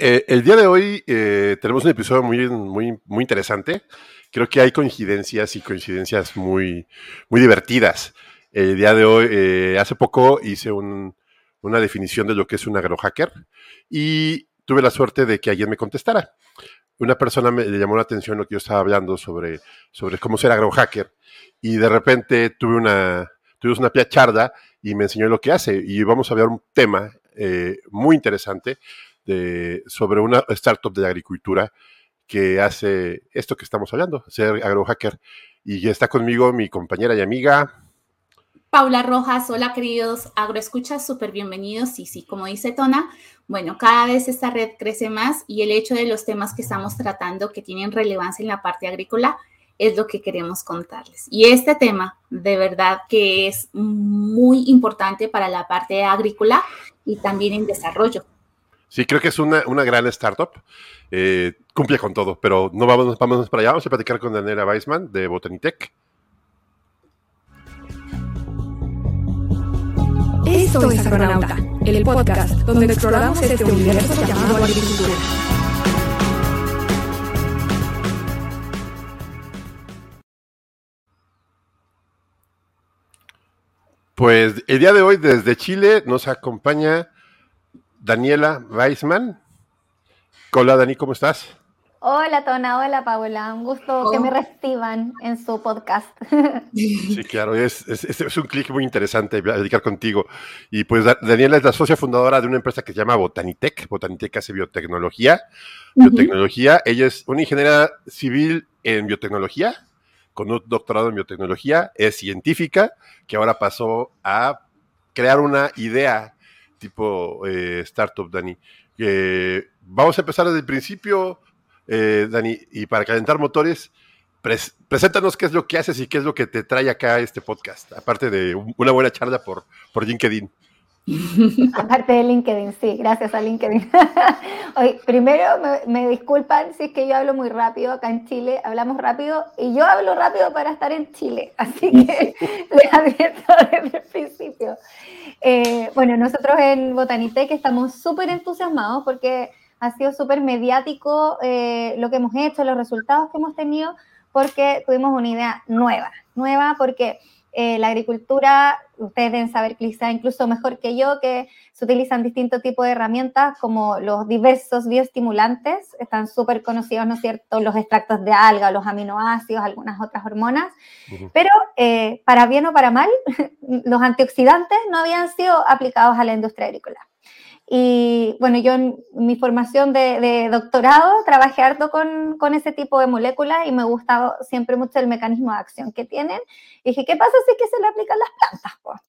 Eh, el día de hoy eh, tenemos un episodio muy, muy, muy interesante. Creo que hay coincidencias y coincidencias muy, muy divertidas. El día de hoy, eh, hace poco hice una definición de lo que es un agrohacker y tuve la suerte de que alguien me contestara. Una persona me le llamó la atención lo que yo estaba hablando sobre, sobre cómo ser agrohacker y de repente tuve una, tuvimos una piacharda y me enseñó lo que hace y vamos a ver un tema muy interesante sobre una startup de agricultura que hace esto que estamos hablando, ser agrohacker. Y está conmigo mi compañera y amiga. Paula Rojas, hola queridos agroescuchas, súper bienvenidos. Y sí, como dice Tona, bueno, cada vez esta red crece más y el hecho de los temas que estamos tratando que tienen relevancia en la parte agrícola es lo que queremos contarles. Y este tema de verdad que es muy importante para la parte agrícola y también en desarrollo. Sí, creo que es una, gran startup. Eh, cumple con todo, pero no vamos, vamos para allá. Vamos a platicar con Daniela Weisman de Botanitech. Esto es Agronauta, el podcast donde exploramos este universo llamado agricultura. Pues el día de hoy desde Chile nos acompaña Daniela Weisman. Hola Dani, ¿cómo estás? Hola Tona, hola Paula, un gusto que me reciban en su podcast. Sí, claro, es, un clic muy interesante dedicar contigo. Y pues Daniela es la socia fundadora de una empresa que se llama Botanitech. Botanitech hace biotecnología. Biotecnología, ella es una ingeniera civil en biotecnología, con un doctorado en biotecnología, es científica, que ahora pasó a crear una idea tipo eh, startup, Dani. vamos a empezar desde el principio, eh, Dani, y para calentar motores, preséntanos qué es lo que haces y qué es lo que te trae acá este podcast, aparte de una buena charla por, por LinkedIn. Aparte de LinkedIn, sí, gracias a LinkedIn. Hoy, primero me, disculpan si es que yo hablo muy rápido acá en Chile, hablamos rápido y yo hablo rápido para estar en Chile, así que les advierto desde el principio. Eh, bueno, nosotros en Botanitec estamos súper entusiasmados porque ha sido súper mediático eh, lo que hemos hecho, los resultados que hemos tenido, porque tuvimos una idea nueva, nueva porque eh, la agricultura, ustedes deben saber quizá incluso mejor que yo, que se utilizan distintos tipos de herramientas como los diversos bioestimulantes, están súper conocidos, ¿no es cierto?, los extractos de alga, los aminoácidos, algunas otras hormonas, pero eh, para bien o para mal, los antioxidantes no habían sido aplicados a la industria agrícola. Y bueno, yo en mi formación de, doctorado trabajé harto con, con, ese tipo de moléculas y me gustaba siempre mucho el mecanismo de acción que tienen. Y dije, ¿qué pasa si es que se le aplican las plantas?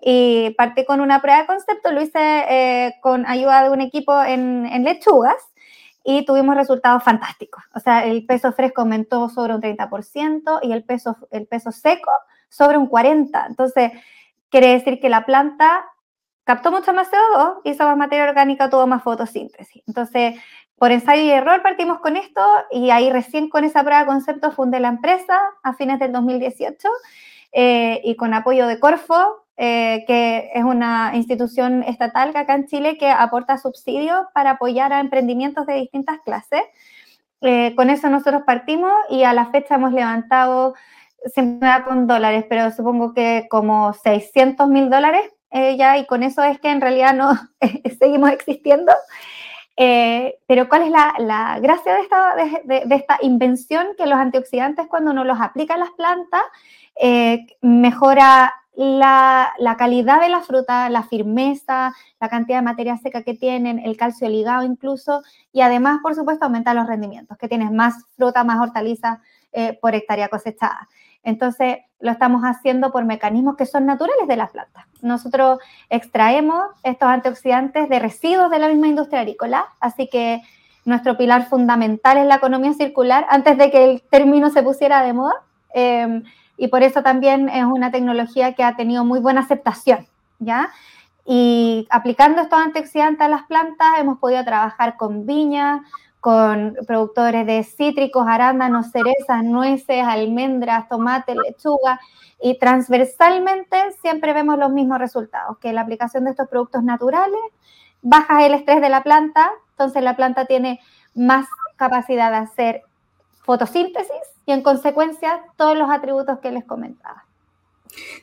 Y partí con una prueba de concepto, lo hice eh, con ayuda de un equipo en, en, lechugas y tuvimos resultados fantásticos. O sea, el peso fresco aumentó sobre un 30% y el peso, el peso seco sobre un 40%. Entonces, quiere decir que la planta captó mucho más CO2, hizo más materia orgánica, tuvo más fotosíntesis. Entonces, por ensayo y error partimos con esto y ahí recién con esa prueba de concepto fundé la empresa a fines del 2018 eh, y con apoyo de Corfo, eh, que es una institución estatal acá en Chile que aporta subsidios para apoyar a emprendimientos de distintas clases. Eh, con eso nosotros partimos y a la fecha hemos levantado, siempre da con dólares, pero supongo que como 600 mil dólares ya, y con eso es que en realidad no seguimos existiendo. Eh, pero ¿cuál es la, gracia de esta, de, esta, invención? Que los antioxidantes cuando uno los aplica a las plantas, eh, mejora la, la, calidad de la fruta, la firmeza, la cantidad de materia seca que tienen, el calcio ligado incluso, y además, por supuesto, aumenta los rendimientos, que tienes más fruta, más hortaliza eh, por hectárea cosechada. Entonces, lo estamos haciendo por mecanismos que son naturales de las plantas. Nosotros extraemos estos antioxidantes de residuos de la misma industria agrícola, así que nuestro pilar fundamental es la economía circular antes de que el término se pusiera de moda. Em, y por eso también es una tecnología que ha tenido muy buena aceptación, ¿ya? Y aplicando estos antioxidantes a las plantas hemos podido trabajar con viñas, con productores de cítricos, arándanos, cerezas, nueces, almendras, tomate, lechuga, y transversalmente siempre vemos los mismos resultados, que la aplicación de estos productos naturales baja el estrés de la planta, entonces la planta tiene más capacidad de hacer fotosíntesis y en consecuencia todos los atributos que les comentaba.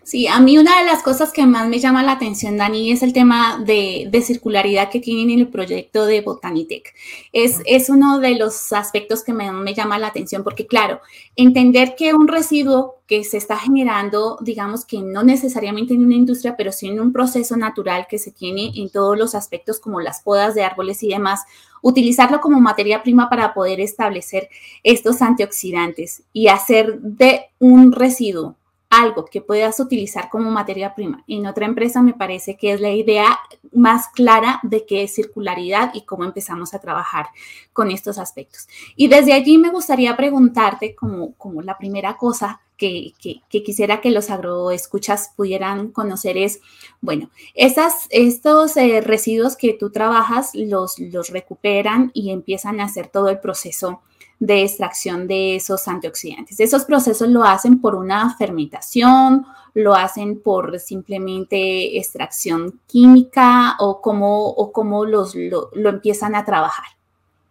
Sí, a mí una de las cosas que más me llama la atención, Dani, es el tema de, circularidad que tienen en el proyecto de Botanitec. Es, es uno de los aspectos que me, me, llama la atención porque, claro, entender que un residuo que se está generando, digamos que no necesariamente en una industria, pero sí en un proceso natural que se tiene en todos los aspectos como las podas de árboles y demás, utilizarlo como materia prima para poder establecer estos antioxidantes y hacer de un residuo algo que puedas utilizar como materia prima en otra empresa, me parece que es la idea más clara de qué es circularidad y cómo empezamos a trabajar con estos aspectos. Y desde allí me gustaría preguntarte como, la primera cosa que, quisiera que los agroescuchas pudieran conocer es, bueno, esas, estos eh, residuos que tú trabajas los, los recuperan y empiezan a hacer todo el proceso de extracción de esos antioxidantes. Esos procesos lo hacen por una fermentación, lo hacen por simplemente extracción química o cómo, o cómo los, lo, empiezan a trabajar.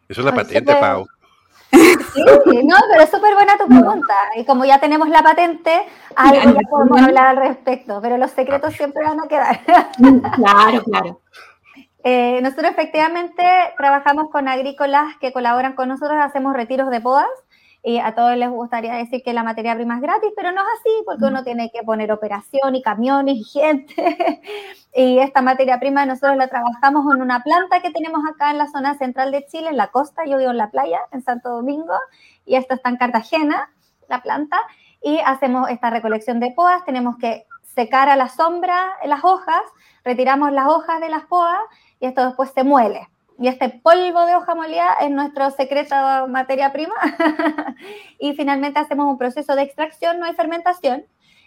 Eso es la patente, Pau. Sí, no, pero es súper buena tu pregunta. Y como ya tenemos la patente, algo ya podemos hablar al respecto, pero los secretos siempre van a quedar. Claro, claro. Eh, nosotros efectivamente trabajamos con agrícolas que colaboran con nosotros, hacemos retiros de podas y a todos les gustaría decir que la materia prima es gratis, pero no es así porque uno tiene que poner operación y camiones y gente. y esta materia prima nosotros la trabajamos en una planta que tenemos acá en la zona central de Chile, en la costa, yo vivo en la playa, en Santo Domingo, y esto está en Cartagena, la planta, y hacemos esta recolección de podas, tenemos que secar a la sombra las hojas, retiramos las hojas de las podas y esto después se muele. Y este polvo de hoja molida es nuestro secreto materia prima. y finalmente hacemos un proceso de extracción, no hay fermentación,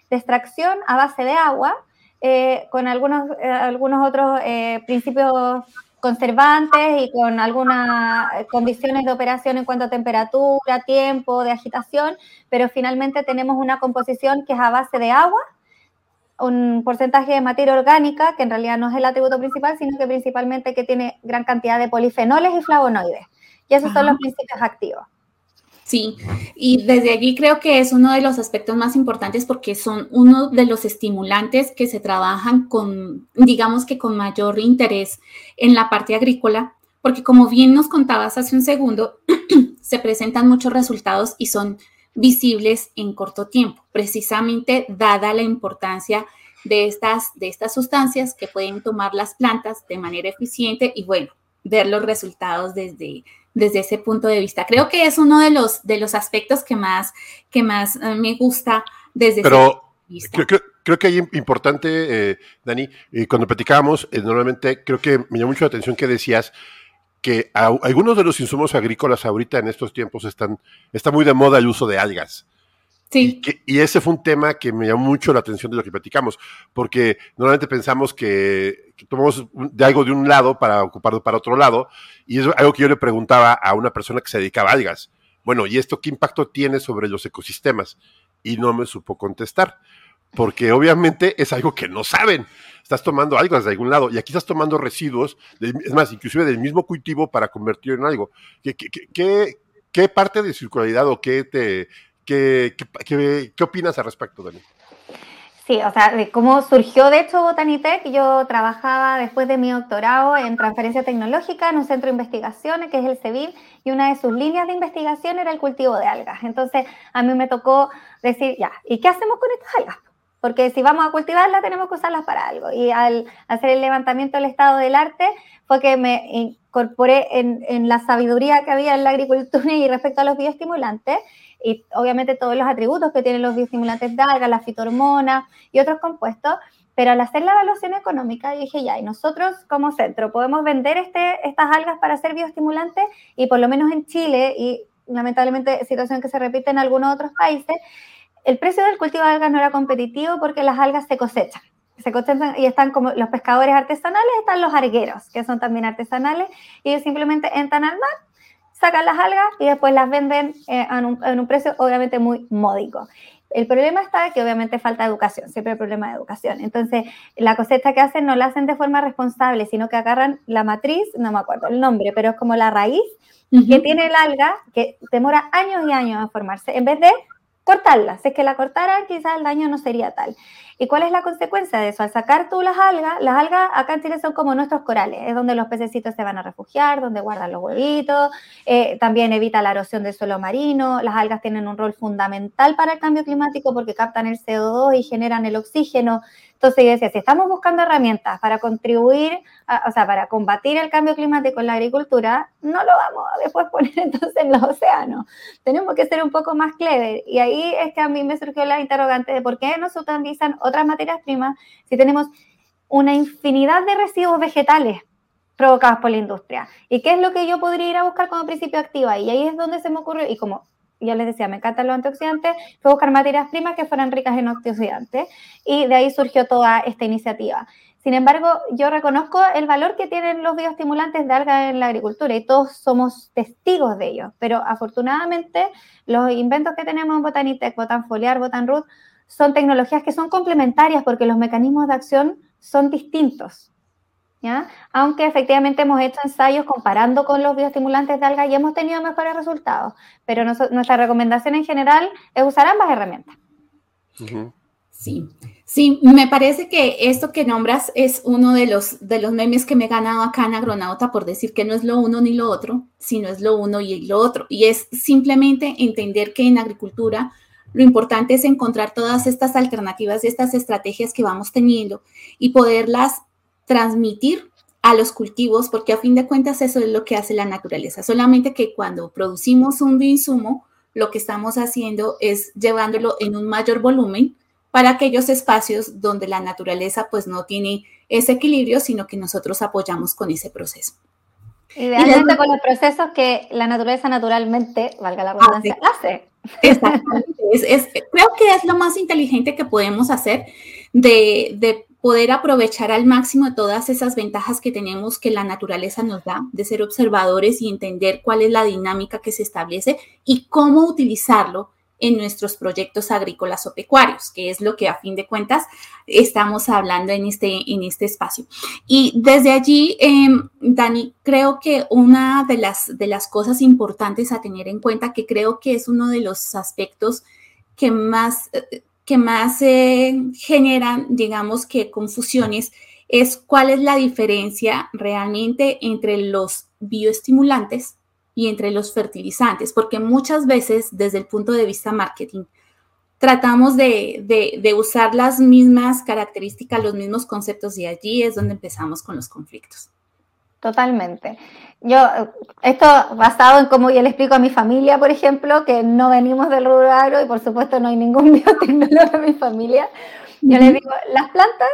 de extracción a base de agua, eh, con algunos, eh, algunos otros eh, principios conservantes y con algunas condiciones de operación en cuanto a temperatura, tiempo, de agitación, pero finalmente tenemos una composición que es a base de agua, un porcentaje de materia orgánica, que en realidad no es el atributo principal, sino que principalmente que tiene gran cantidad de polifenoles y flavonoides. Y esos son los principios activos. Sí, y desde allí creo que es uno de los aspectos más importantes porque son uno de los estimulantes que se trabajan con, digamos que con mayor interés en la parte agrícola, porque como bien nos contabas hace un segundo, se presentan muchos resultados y son visibles en corto tiempo, precisamente dada la importancia de estas, de estas sustancias que pueden tomar las plantas de manera eficiente y bueno, ver los resultados desde, desde ese punto de vista. Creo que es uno de los, de los aspectos que más, que más eh, me gusta desde Pero... ese punto de vista. Creo, creo, que hay importante, eh, Dani, y cuando platicábamos, eh, normalmente creo que me llamó mucho la atención que decías que algunos de los insumos agrícolas ahorita en estos tiempos están, está muy de moda el uso de algas. Sí. Y, ese fue un tema que me llamó mucho la atención de lo que platicamos, porque normalmente pensamos que, tomamos de algo de un lado para ocuparlo para otro lado, y es algo que yo le preguntaba a una persona que se dedicaba a algas. Bueno, ¿y esto qué impacto tiene sobre los ecosistemas? Y no me supo contestar porque obviamente es algo que no saben. Estás tomando algo de algún lado y aquí estás tomando residuos, es más, inclusive del mismo cultivo para convertirlo en algo. ¿Qué, parte de circularidad o qué, te, qué, qué, opinas al respecto, Dani? Sí, o sea, de cómo surgió de hecho Botanitec, yo trabajaba después de mi doctorado en transferencia tecnológica en un centro de investigación que es el CEVIL y una de sus líneas de investigación era el cultivo de algas. Entonces a mí me tocó decir, ya, ¿y qué hacemos con estas algas? Porque si vamos a cultivarla tenemos que usarlas para algo. Y al hacer el levantamiento del estado del arte fue que me incorporé en, la sabiduría que había en la agricultura y respecto a los bioestimulantes, y obviamente todos los atributos que tienen los bioestimulantes de algas, las fitohormonas y otros compuestos, pero al hacer la evaluación económica dije, ya, y nosotros como centro podemos vender este, estas algas para ser bioestimulantes y por lo menos en Chile, y lamentablemente situación que se repite en algunos otros países, el precio del cultivo de algas no era competitivo porque las algas se cosechan. Se cosechan y están como los pescadores artesanales, están los argueros, que son también artesanales, y ellos simplemente entran al mar, sacan las algas y después las venden eh, en, un, precio obviamente muy módico. El problema está que obviamente falta educación, siempre hay problema de educación. Entonces, la cosecha que hacen no la hacen de forma responsable, sino que agarran la matriz, no me acuerdo el nombre, pero es como la raíz que tiene el alga, que demora años y años en formarse, en vez de cortarla. Si es que la cortaran, quizás el daño no sería tal. ¿Y cuál es la consecuencia de eso? Al sacar tú las algas, las algas acá en Chile son como nuestros corales, es donde los pececitos se van a refugiar, donde guardan los huevitos, eh, también evita la erosión del suelo marino, las algas tienen un rol fundamental para el cambio climático porque captan el CO2 y generan el oxígeno, entonces yo decía, si estamos buscando herramientas para contribuir, o sea, para combatir el cambio climático en la agricultura, no lo vamos a después poner entonces en los océanos. Tenemos que ser un poco más clever. Y ahí es que a mí me surgió la interrogante de por qué no se utilizan materias primas si tenemos una infinidad de residuos vegetales provocados por la industria. ¿Y qué es lo que yo podría ir a buscar como principio activa? Y ahí es donde se me ocurrió, y como yo les decía, me encantan los antioxidantes, fue buscar materias primas que fueran ricas en antioxidantes y de ahí surgió toda esta iniciativa. Sin embargo, yo reconozco el valor que tienen los bioestimulantes de alga en la agricultura y todos somos testigos de ello, pero afortunadamente los inventos que tenemos en Botanitec, Botanfoliar, Botanroot, son tecnologías que son complementarias porque los mecanismos de acción son distintos. Aunque efectivamente hemos hecho ensayos comparando con los bioestimulantes de alga y hemos tenido mejores resultados, pero nuestra recomendación en general es usar ambas herramientas. Sí, sí, me parece que esto que nombras es uno de los, de los memes que me he ganado acá en Agronauta por decir que no es lo uno ni lo otro, sino es lo uno y lo otro. Y es simplemente entender que en agricultura lo importante es encontrar todas estas alternativas y estas estrategias que vamos teniendo y poderlas transmitir a los cultivos, porque a fin de cuentas eso es lo que hace la naturaleza. Solamente que cuando producimos un bioinsumo, lo que estamos haciendo es llevándolo en un mayor volumen para aquellos espacios donde la naturaleza pues no tiene ese equilibrio, sino que nosotros apoyamos con ese proceso. Idealmente con los procesos que la naturaleza naturalmente, valga la redundancia, hace. Exactamente. creo que es lo más inteligente que podemos hacer de, de poder aprovechar al máximo todas esas ventajas que tenemos que la naturaleza nos da, de ser observadores y entender cuál es la dinámica que se establece y cómo utilizarlo en nuestros proyectos agrícolas o pecuarios, que es lo que a fin de cuentas estamos hablando en este, en este espacio. Y desde allí, em, Dani, creo que una de las, de las cosas importantes a tener en cuenta, que creo que es uno de los aspectos que más eh, que más generan, digamos que confusiones, es cuál es la diferencia realmente entre los bioestimulantes y entre los fertilizantes, porque muchas veces desde el punto de vista marketing tratamos de, de, usar las mismas características, los mismos conceptos y allí es donde empezamos con los conflictos. Totalmente. Yo, esto basado en cómo yo le explico a mi familia, por ejemplo, que no venimos del rubro agro y por supuesto no hay ningún biotecnólogo en mi familia. Yo les digo, las plantas,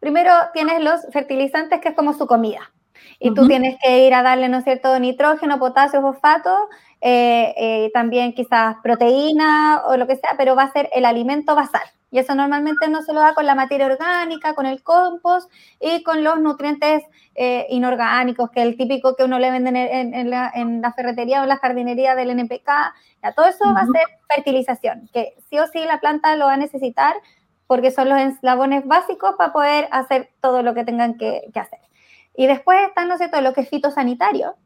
primero tienes los fertilizantes, que es como su comida. Y tú tienes que ir a darle, ¿no es cierto?, nitrógeno, potasio, fosfato, eh, eh, también quizás proteína o lo que sea, pero va a ser el alimento basal. Y eso normalmente no se lo da con la materia orgánica, con el compost y con los nutrientes eh, inorgánicos, que es el típico que uno le vende en, la, ferretería o en la jardinería del NPK. Ya, todo eso va a ser fertilización, que sí o sí la planta lo va a necesitar porque son los eslabones básicos para poder hacer todo lo que tengan que, hacer. Y después está, no sé, todo lo que es fitosanitario,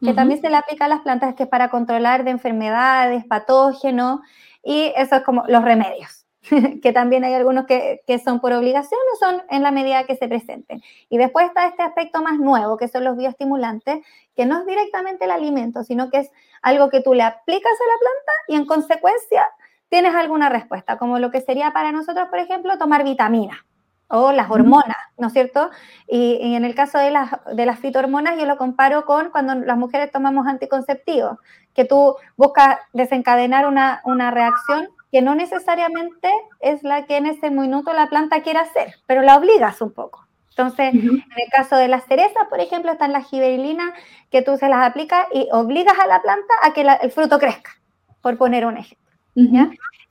que también se le aplica a las plantas, que es para controlar de enfermedades, patógenos, y eso es como los remedios. que también hay algunos que, son por obligación o son en la medida que se presenten. Y después está este aspecto más nuevo, que son los bioestimulantes, que no es directamente el alimento, sino que es algo que tú le aplicas a la planta y en consecuencia tienes alguna respuesta, como lo que sería para nosotros, por ejemplo, tomar vitaminas o las hormonas, ¿no es cierto? Y, en el caso de las, de las fitohormonas, yo lo comparo con cuando las mujeres tomamos anticonceptivos, que tú buscas desencadenar una, una reacción que no necesariamente es la que en ese minuto la planta quiere hacer, pero la obligas un poco. Entonces, en el caso de las cerezas, por ejemplo, están las giberilinas que tú se las aplicas y obligas a la planta a que el fruto crezca, por poner un ejemplo.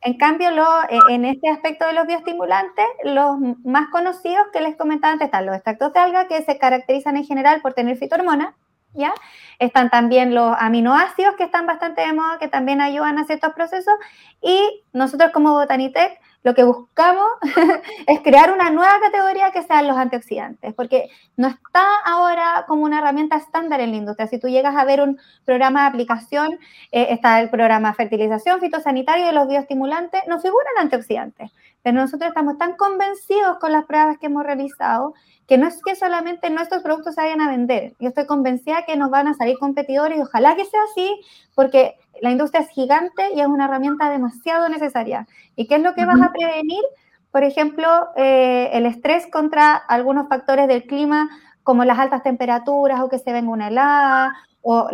En cambio, eh, en este aspecto de los bioestimulantes, los más conocidos que les comentaba antes están los extractos de alga, que se caracterizan en general por tener fitohormonas, ¿ya? Están también los aminoácidos que están bastante de moda, que también ayudan a ciertos procesos. Y nosotros como Botanitec lo que buscamos es crear una nueva categoría que sean los antioxidantes, porque no está ahora como una herramienta estándar en la industria. Si tú llegas a ver un programa de aplicación, eh, está el programa fertilización fitosanitario y los bioestimulantes, no figuran antioxidantes. Pero nosotros estamos tan convencidos con las pruebas que hemos realizado que no es que solamente nuestros productos se vayan a vender. Yo estoy convencida que nos van a salir competidores y ojalá que sea así, porque la industria es gigante y es una herramienta demasiado necesaria. ¿Y qué es lo que vas a prevenir? Por ejemplo, eh, el estrés contra algunos factores del clima, como las altas temperaturas o que se venga una helada, o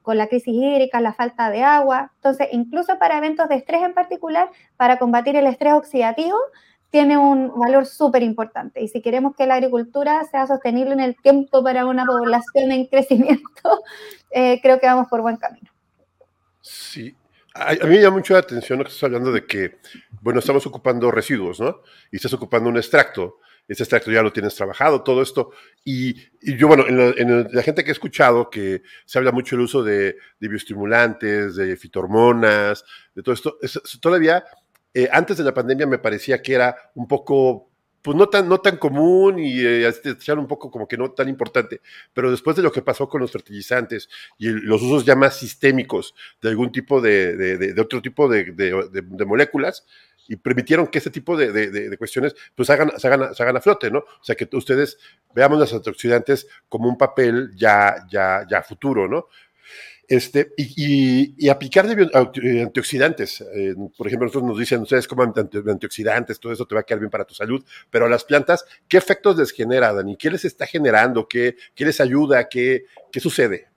con la crisis hídrica, la falta de agua. Entonces, incluso para eventos de estrés en particular, para combatir el estrés oxidativo, tiene un valor súper importante. Y si queremos que la agricultura sea sostenible en el tiempo para una población en crecimiento, eh, creo que vamos por buen camino. Sí. A, mí me llama mucho la atención lo que estás hablando de que, bueno, estamos ocupando residuos, ¿no? Y estás ocupando un extracto. Ese extracto ya lo tienes trabajado, todo esto. Y, yo, bueno, en la, gente que he escuchado que se habla mucho del uso de, bioestimulantes, de fitohormonas, de todo esto, todavía eh, antes de la pandemia me parecía que era un poco pues no tan, no tan común y eh, un poco como que no tan importante, pero después de lo que pasó con los fertilizantes y los usos ya más sistémicos de algún tipo de, de, otro tipo de, moléculas, y permitieron que este tipo de, cuestiones pues hagan, se, hagan, a flote, ¿no? O sea, que ustedes veamos los antioxidantes como un papel ya, ya, ya futuro, ¿no? Este, y, y, aplicar de antioxidantes. Eh, por ejemplo, nosotros nos dicen, ustedes coman antioxidantes, todo eso te va a quedar bien para tu salud, pero a las plantas, ¿qué efectos les genera, Dani? ¿Qué les está generando? ¿Qué, qué les ayuda? ¿Qué, ¿Qué sucede?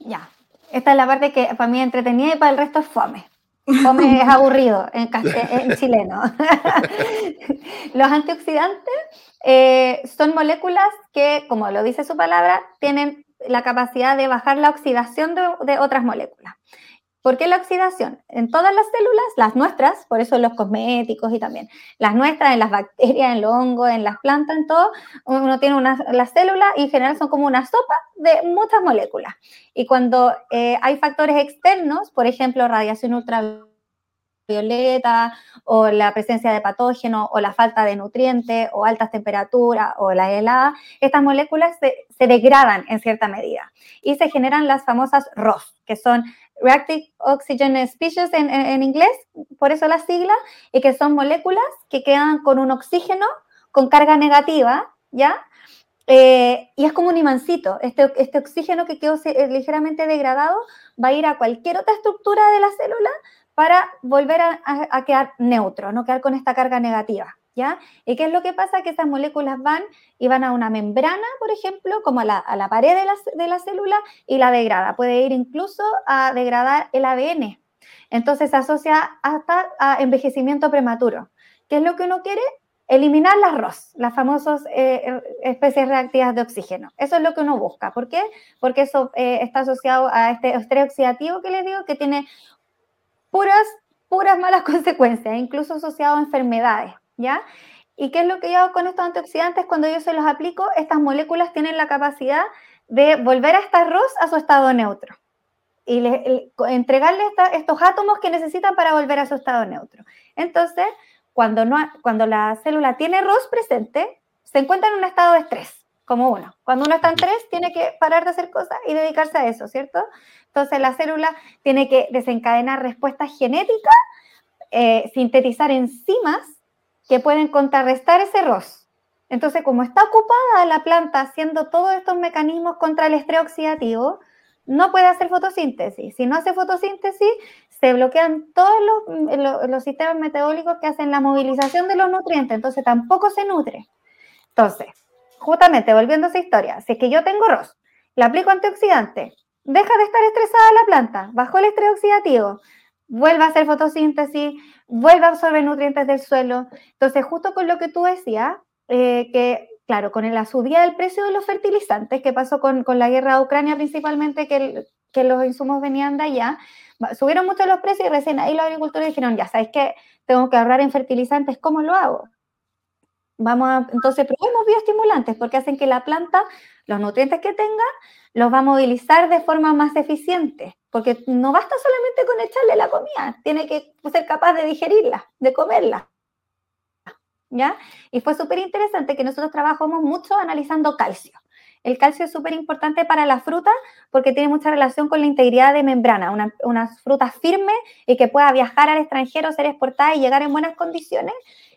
Ya, esta es la parte que para mí es entretenida y para el resto es fome. Fome es aburrido en, en chileno. Los antioxidantes eh, son moléculas que, como lo dice su palabra, tienen la capacidad de bajar la oxidación de, otras moléculas. ¿Por qué la oxidación? En todas las células, las nuestras, por eso los cosméticos y también las nuestras, en las bacterias, en los hongos, en las plantas, en todo, uno tiene una, las células y en general son como una sopa de muchas moléculas. Y cuando eh, hay factores externos, por ejemplo, radiación ultravioleta, violeta o la presencia de patógenos o la falta de nutrientes o altas temperaturas o la helada, estas moléculas se, degradan en cierta medida y se generan las famosas ROS, que son Reactive Oxygen Species en, inglés, por eso la sigla, y que son moléculas que quedan con un oxígeno con carga negativa, ¿ya? Eh, y es como un imancito. Este, este oxígeno que quedó ligeramente degradado va a ir a cualquier otra estructura de la célula para volver a, quedar neutro, no quedar con esta carga negativa. ¿Ya? ¿Y qué es lo que pasa? Que estas moléculas van y van a una membrana, por ejemplo, como a la, pared de la, de la, célula y la degrada. Puede ir incluso a degradar el ADN. Entonces se asocia hasta a envejecimiento prematuro. ¿Qué es lo que uno quiere? Eliminar las ROS, las famosas eh, especies reactivas de oxígeno. Eso es lo que uno busca. ¿Por qué? Porque eso eh, está asociado a este estrés oxidativo que les digo, que tiene puras, puras malas consecuencias, incluso asociado a enfermedades, ¿ya? ¿Y qué es lo que yo hago con estos antioxidantes? Cuando yo se los aplico, estas moléculas tienen la capacidad de volver a estar ROS a su estado neutro y le, entregarle estos átomos que necesitan para volver a su estado neutro. Entonces, cuando, no, cuando la célula tiene ROS presente, se encuentra en un estado de estrés como uno. Cuando uno está en tres, tiene que parar de hacer cosas y dedicarse a eso, ¿cierto? Entonces la célula tiene que desencadenar respuestas genéticas, eh, sintetizar enzimas que pueden contrarrestar ese ROS. Entonces, como está ocupada la planta haciendo todos estos mecanismos contra el estrés oxidativo, no puede hacer fotosíntesis. Si no hace fotosíntesis, se bloquean todos los, los sistemas metabólicos que hacen la movilización de los nutrientes, entonces tampoco se nutre. Entonces, justamente volviendo a esa historia, si es que yo tengo ROS, le aplico antioxidante, deja de estar estresada la planta, bajó el estrés oxidativo, vuelve a hacer fotosíntesis, vuelve a absorber nutrientes del suelo. Entonces, justo con lo que tú decías, eh, que claro, con la subida del precio de los fertilizantes, que pasó con, la guerra de Ucrania principalmente, que, que los insumos venían de allá, subieron mucho los precios y recién ahí los agricultores dijeron, ya sabes que tengo que ahorrar en fertilizantes, ¿cómo lo hago? Vamos a, entonces, probemos bioestimulantes porque hacen que la planta, los nutrientes que tenga, los va a movilizar de forma más eficiente. Porque no basta solamente con echarle la comida, tiene que ser capaz de digerirla, de comerla. ¿Ya? Y fue súper interesante que nosotros trabajamos mucho analizando calcio. El calcio es súper importante para la fruta porque tiene mucha relación con la integridad de membrana, una, una, fruta firme y que pueda viajar al extranjero, ser exportada y llegar en buenas condiciones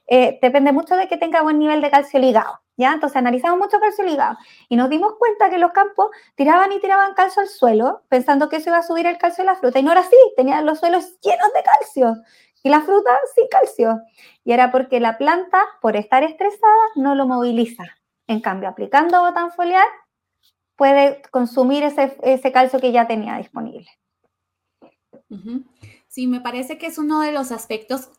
eh, depende mucho de que tenga buen nivel de calcio ligado, ¿ya? Entonces analizamos mucho calcio ligado y nos dimos cuenta que los campos tiraban y tiraban calcio al suelo pensando que eso iba a subir el calcio de la fruta y no era así, tenían los suelos llenos de calcio y la fruta sin calcio. Y era porque la planta, por estar estresada, no lo moviliza. En cambio, aplicando botán foliar, puede consumir ese, ese calcio que ya tenía disponible. Sí, me parece que es uno de los aspectos,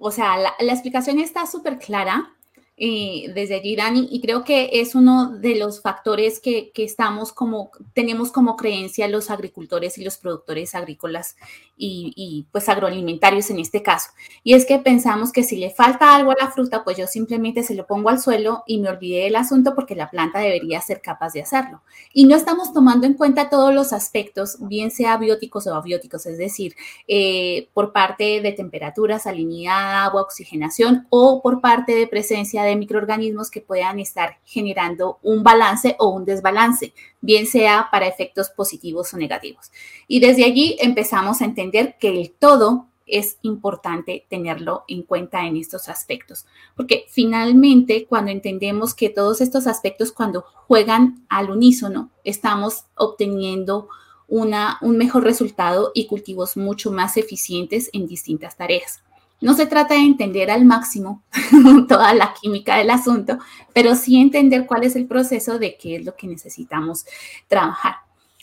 o sea, la, explicación está súper clara eh, desde allí, Dani, y creo que es uno de los factores que, que, estamos como, tenemos como creencia los agricultores y los productores agrícolas y, y, pues agroalimentarios en este caso. Y es que pensamos que si le falta algo a la fruta, pues yo simplemente se lo pongo al suelo y me olvidé del asunto porque la planta debería ser capaz de hacerlo. Y no estamos tomando en cuenta todos los aspectos, bien sea bióticos o abióticos, es decir, eh, por parte de temperatura, salinidad, agua, oxigenación o por parte de presencia de microorganismos que puedan estar generando un balance o un desbalance, bien sea para efectos positivos o negativos. Y desde allí empezamos a entender que el todo es importante tenerlo en cuenta en estos aspectos, porque finalmente cuando entendemos que todos estos aspectos cuando juegan al unísono, estamos obteniendo una, un mejor resultado y cultivos mucho más eficientes en distintas tareas. No se trata de entender al máximo toda la química del asunto, pero sí entender cuál es el proceso de qué es lo que necesitamos trabajar.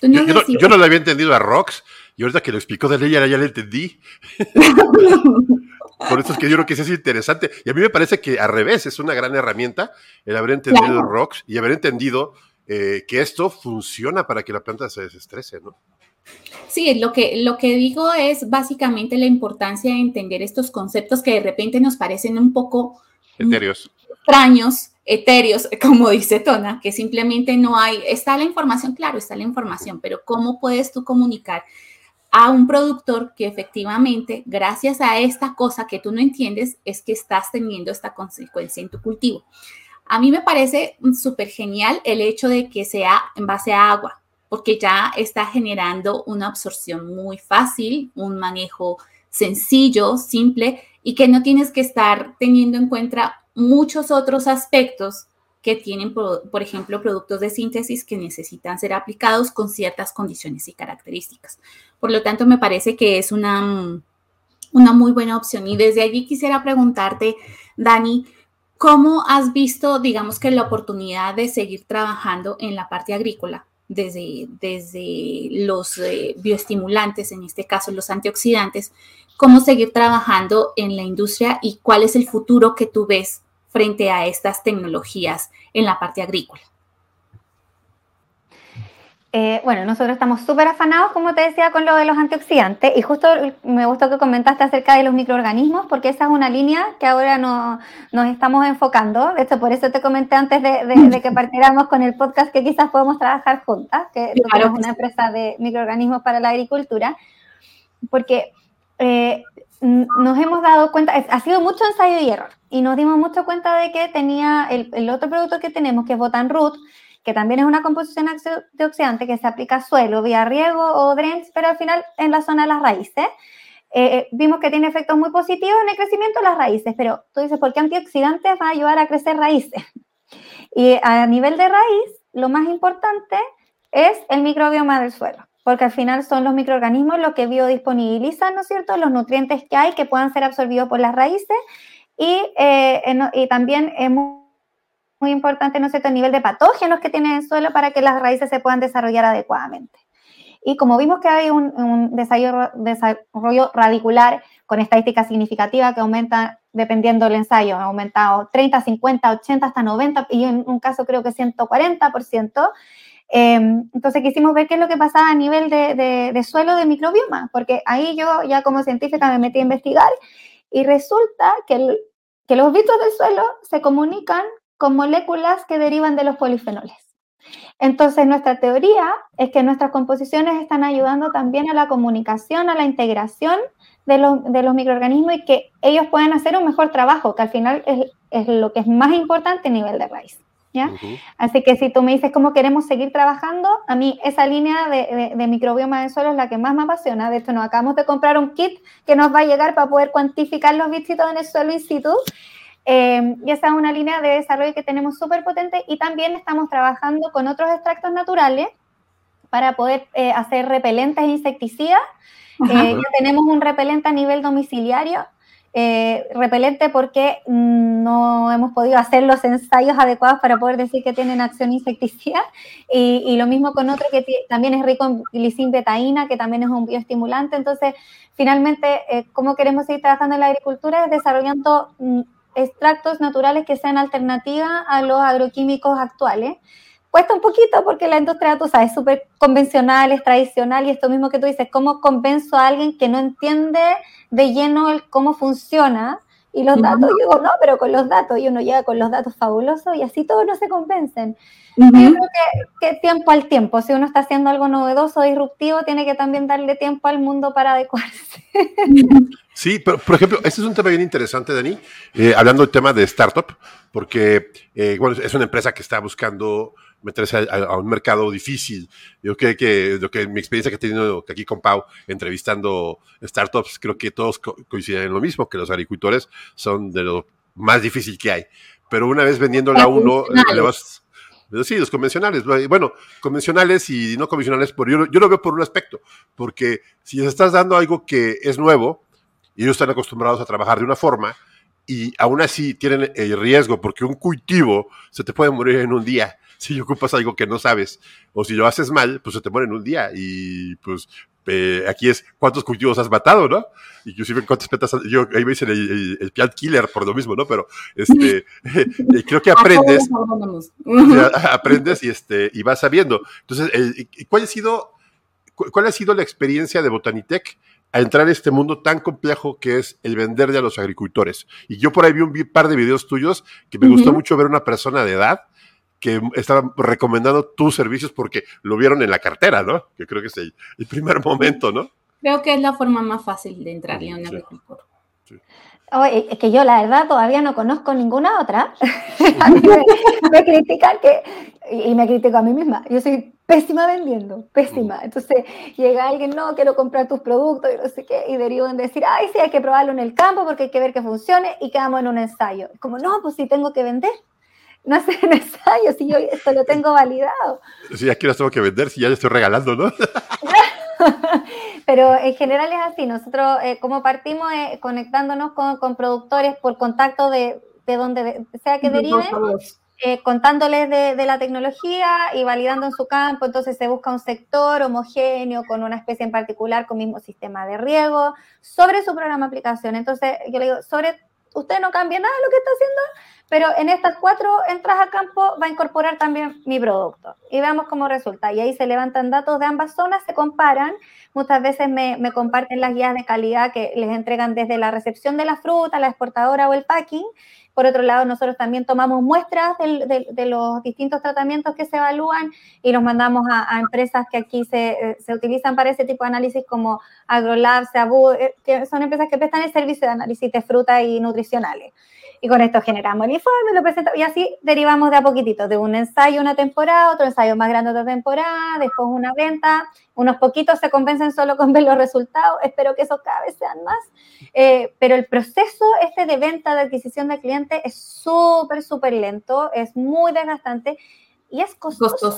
Yo, yo, no, lo había entendido a Rox y ahorita que lo explicó de ella ya lo entendí. Por eso es que yo creo que eso es interesante. Y a mí me parece que al revés es una gran herramienta el haber entendido claro. Rox y haber entendido eh, que esto funciona para que la planta se desestrese, ¿no? Sí, lo que, lo que digo es básicamente la importancia de entender estos conceptos que de repente nos parecen un poco etéreos. extraños, etéreos, como dice Tona, que simplemente no hay, está la información, claro, está la información, pero ¿cómo puedes tú comunicar a un productor que efectivamente, gracias a esta cosa que tú no entiendes, es que estás teniendo esta consecuencia en tu cultivo? A mí me parece súper genial el hecho de que sea en base a agua porque ya está generando una absorción muy fácil, un manejo sencillo, simple y que no tienes que estar teniendo en cuenta muchos otros aspectos que tienen, por, ejemplo, productos de síntesis que necesitan ser aplicados con ciertas condiciones y características. Por lo tanto, me parece que es una, una muy buena opción. Y desde allí quisiera preguntarte, Dani, ¿cómo has visto, digamos que la oportunidad de seguir trabajando en la parte agrícola? Desde, desde los eh, bioestimulantes, en este caso los antioxidantes, cómo seguir trabajando en la industria y cuál es el futuro que tú ves frente a estas tecnologías en la parte agrícola. Eh, bueno, nosotros estamos súper afanados, como te decía, con lo de los antioxidantes y justo me gustó que comentaste acerca de los microorganismos porque esa es una línea que ahora no, nos estamos enfocando. De hecho, por eso te comenté antes de, de, de que partiéramos con el podcast que quizás podemos trabajar juntas, que claro. es una empresa de microorganismos para la agricultura, porque eh, nos hemos dado cuenta, ha sido mucho ensayo y error y nos dimos mucho cuenta de que tenía el, el otro producto que tenemos, que es Botan Root, que también es una composición antioxidante que se aplica a suelo, vía riego o drench, pero al final en la zona de las raíces. Eh, eh, vimos que tiene efectos muy positivos en el crecimiento de las raíces, pero tú dices, ¿por qué antioxidantes va a ayudar a crecer raíces? Y a nivel de raíz, lo más importante es el microbioma del suelo, porque al final son los microorganismos los que biodisponibilizan, ¿no es cierto?, los nutrientes que hay que puedan ser absorbidos por las raíces y, eh, y también hemos muy importante, ¿no es cierto?, el nivel de patógenos que tiene el suelo para que las raíces se puedan desarrollar adecuadamente. Y como vimos que hay un, un desarrollo, desarrollo, radicular con estadísticas significativas que aumentan dependiendo del ensayo, ha aumentado 30, 50, 80, hasta 90, y en un caso creo que 140%. Eh, entonces quisimos ver qué es lo que pasaba a nivel de, suelo de microbioma, porque ahí yo ya como científica me metí a investigar y resulta que que los bichos del suelo se comunican con moléculas que derivan de los polifenoles. Entonces, nuestra teoría es que nuestras composiciones están ayudando también a la comunicación, a la integración de los, de los microorganismos y que ellos puedan hacer un mejor trabajo, que al final es, es lo que es más importante a nivel de raíz. ¿ya? Así que si tú me dices cómo queremos seguir trabajando, a mí esa línea de, de, microbioma del suelo es la que más me apasiona. De hecho, nos acabamos de comprar un kit que nos va a llegar para poder cuantificar los bichitos en el suelo in situ. Eh, y esa es una línea de desarrollo que tenemos súper potente y también estamos trabajando con otros extractos naturales para poder eh, hacer repelentes insecticidas eh, ya tenemos un repelente a nivel domiciliario, eh, repelente porque no hemos podido hacer los ensayos adecuados para poder decir que tienen acción insecticida. Y, lo mismo con otro que también es rico en glicin-betaína, que también es un bioestimulante. Entonces, finalmente, ¿cómo queremos seguir trabajando en la agricultura? Es desarrollando mm, extractos naturales que sean alternativa a los agroquímicos actuales cuesta un poquito porque la industria, tú sabes, es súper convencional, es tradicional y esto mismo que tú dices, ¿cómo convenzo a alguien que no entiende de lleno el cómo funciona? Y los datos, yo digo, no, pero con los datos, y uno llega con los datos fabulosos y así todos no se convencen. Yo creo que, que, tiempo al tiempo, si uno está haciendo algo novedoso, disruptivo, tiene que también darle tiempo al mundo para adecuarse. Sí, pero por ejemplo, este es un tema bien interesante, Dani, eh, hablando del tema de startup, porque eh, bueno, es una empresa que está buscando meterse a, un mercado difícil. Yo creo que, lo que mi experiencia que he tenido aquí con Pau entrevistando startups, creo que todos coinciden en lo mismo, que los agricultores son de lo más difícil que hay. Pero una vez vendiéndola a uno, le vas... Sí, los convencionales. Bueno, convencionales y no convencionales, por, yo, yo lo veo por un aspecto, porque si les estás dando algo que es nuevo y ellos están acostumbrados a trabajar de una forma, y aún así tienen el riesgo, porque un cultivo se te puede morir en un día si ocupas algo que no sabes o si lo haces mal, pues se te muere en un día y pues eh, aquí es cuántos cultivos has matado, ¿no? Inclusive cuántas petas, yo ahí me dicen el, el, plant killer por lo mismo, ¿no? Pero este, creo que aprendes, aprendes y este, y vas sabiendo. Entonces, ¿cuál ha sido, cuál ha sido la experiencia de Botanitech a entrar en este mundo tan complejo que es el venderle a los agricultores? Y yo por ahí vi un par de videos tuyos que me gustó mucho ver una persona de edad que estaban recomendando tus servicios porque lo vieron en la cartera, ¿no? Que creo que es el, primer momento, ¿no? Creo que es la forma más fácil de entrar en un agricultor. es que yo la verdad todavía no conozco ninguna otra. a mí me, critican que, y me critico a mí misma, yo soy pésima vendiendo, pésima. Entonces llega alguien, no, quiero comprar tus productos y no sé qué, y derivo en decir, ay, sí, hay que probarlo en el campo porque hay que ver que funcione y quedamos en un ensayo. Como, no, pues sí tengo que vender no hacer ensayo si yo esto lo tengo validado. Sí, aquí las tengo que vender, si ya le estoy regalando, ¿no? Pero en general es así, nosotros eh, como partimos eh, conectándonos con, con, productores por contacto de, de donde sea que deriven, eh, contándoles de, de, la tecnología y validando en su campo, entonces se busca un sector homogéneo con una especie en particular con mismo sistema de riego sobre su programa de aplicación. Entonces yo le digo, sobre usted no cambia nada de lo que está haciendo, pero en estas cuatro entras a campo va a incorporar también mi producto y veamos cómo resulta. Y ahí se levantan datos de ambas zonas, se comparan. Muchas veces me, me comparten las guías de calidad que les entregan desde la recepción de la fruta, la exportadora o el packing. Por otro lado, nosotros también tomamos muestras de, los distintos tratamientos que se evalúan y los mandamos a, a empresas que aquí se, eh, se, utilizan para ese tipo de análisis como AgroLab, Seabu, eh, que son empresas que prestan el servicio de análisis de fruta y nutricionales. Y con esto generamos el informe, lo presentamos y así derivamos de a poquitito, de un ensayo una temporada, otro ensayo más grande otra temporada, después una venta, unos poquitos se convencen solo con ver los resultados, espero que eso cada vez sean más, eh, pero el proceso este de venta, de adquisición de clientes es súper, súper lento, es muy desgastante y es costoso.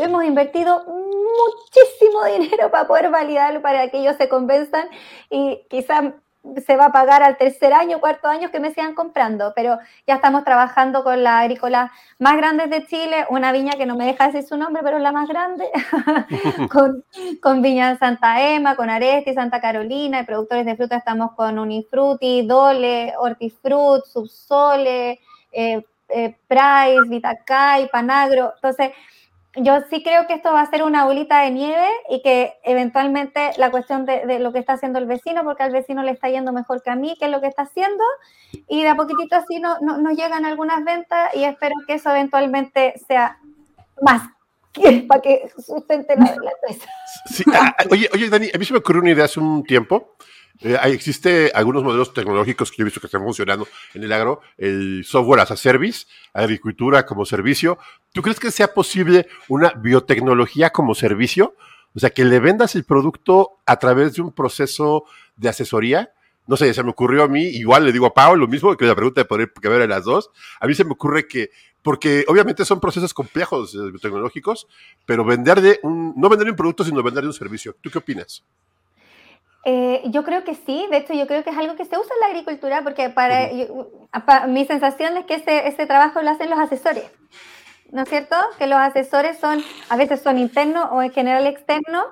hemos invertido muchísimo dinero para poder validarlo, para que ellos se convenzan y quizás se va a pagar al tercer año, cuarto año que me sigan comprando, pero ya estamos trabajando con la agrícola más grande de Chile, una viña que no me deja decir su nombre, pero es la más grande, con, con Viña Santa Ema, con Aresti, Santa Carolina, y productores de fruta estamos con Unifruti, Dole, Hortifruit, Subsole, eh, eh, Price, Vitacay, Panagro, entonces yo sí creo que esto va a ser una bolita de nieve y que eventualmente la cuestión de, lo que está haciendo el vecino, porque al vecino le está yendo mejor que a mí, que es lo que está haciendo, y de a poquitito así nos no, no llegan algunas ventas y espero que eso eventualmente sea más para que sustente la, empresa. Ah, ah, oye, oye, Dani, a mí se me ocurrió una idea hace un tiempo. Eh, existe algunos modelos tecnológicos que yo he visto que están funcionando en el agro, el software as a service, agricultura como servicio. ¿Tú crees que sea posible una biotecnología como servicio? O sea, que le vendas el producto a través de un proceso de asesoría. No sé, se me ocurrió a mí, igual le digo a Pau lo mismo que la pregunta de poder que ver a las dos. A mí se me ocurre que porque obviamente son procesos complejos eh, tecnológicos, pero vender de un, no vender un producto, sino vender de un servicio. ¿Tú qué opinas? Eh, yo creo que sí, de hecho yo creo que es algo que se usa en la agricultura porque para, mi sensación es que ese, ese, trabajo lo hacen los asesores, ¿no es cierto? Que los asesores son, a veces son internos o en general externos,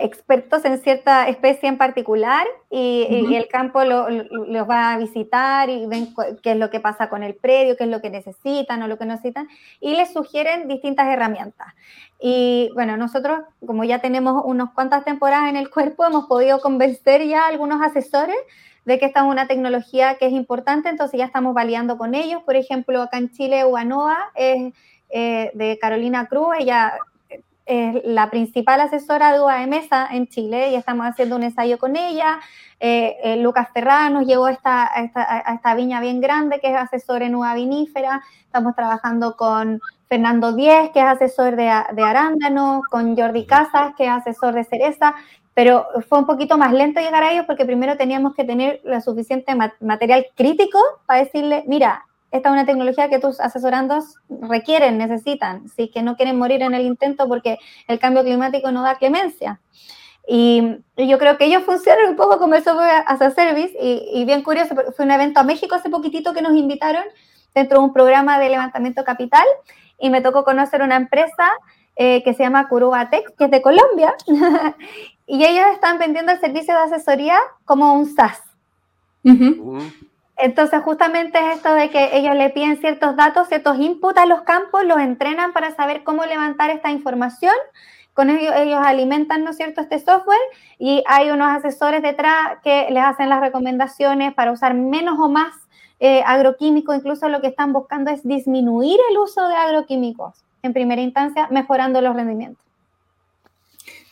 expertos en cierta especie en particular y, el campo los va a visitar y ven qué es lo que pasa con el predio, qué es lo que necesitan o lo que necesitan y les sugieren distintas herramientas. Y bueno, nosotros como ya tenemos unas cuantas temporadas en el cuerpo, hemos podido convencer ya a algunos asesores de que esta es una tecnología que es importante, entonces ya estamos validando con ellos. Por ejemplo, acá en Chile, Uanoa es eh, de Carolina Cruz, ella es la principal asesora de UA Mesa en Chile y estamos haciendo un ensayo con ella. Eh, eh, Lucas Ferrá nos llevó esta, esta, viña bien grande que es asesor en uva vinífera. Estamos trabajando con Fernando Díez, que es asesor de, de arándano, con Jordi Casas, que es asesor de cereza, pero fue un poquito más lento llegar a ellos porque primero teníamos que tener lo suficiente material crítico para decirle, mira, esta es una tecnología que tus asesorandos requieren, necesitan, si que no quieren morir en el intento porque el cambio climático no da clemencia. Y, yo creo que ellos funcionan un poco como el software as a service y, bien curioso, fue un evento a México hace poquitito que nos invitaron dentro de un programa de levantamiento capital y me tocó conocer una empresa eh, que se llama Curubatex, que es de Colombia, y ellos están vendiendo el servicio de asesoría como un SaaS. Entonces, justamente es esto de que ellos le piden ciertos datos, ciertos inputs a los campos, los entrenan para saber cómo levantar esta información. Con ellos, ellos alimentan, ¿no es cierto?, este software y hay unos asesores detrás que les hacen las recomendaciones para usar menos o más eh, agroquímicos. Incluso lo que están buscando es disminuir el uso de agroquímicos en primera instancia, mejorando los rendimientos.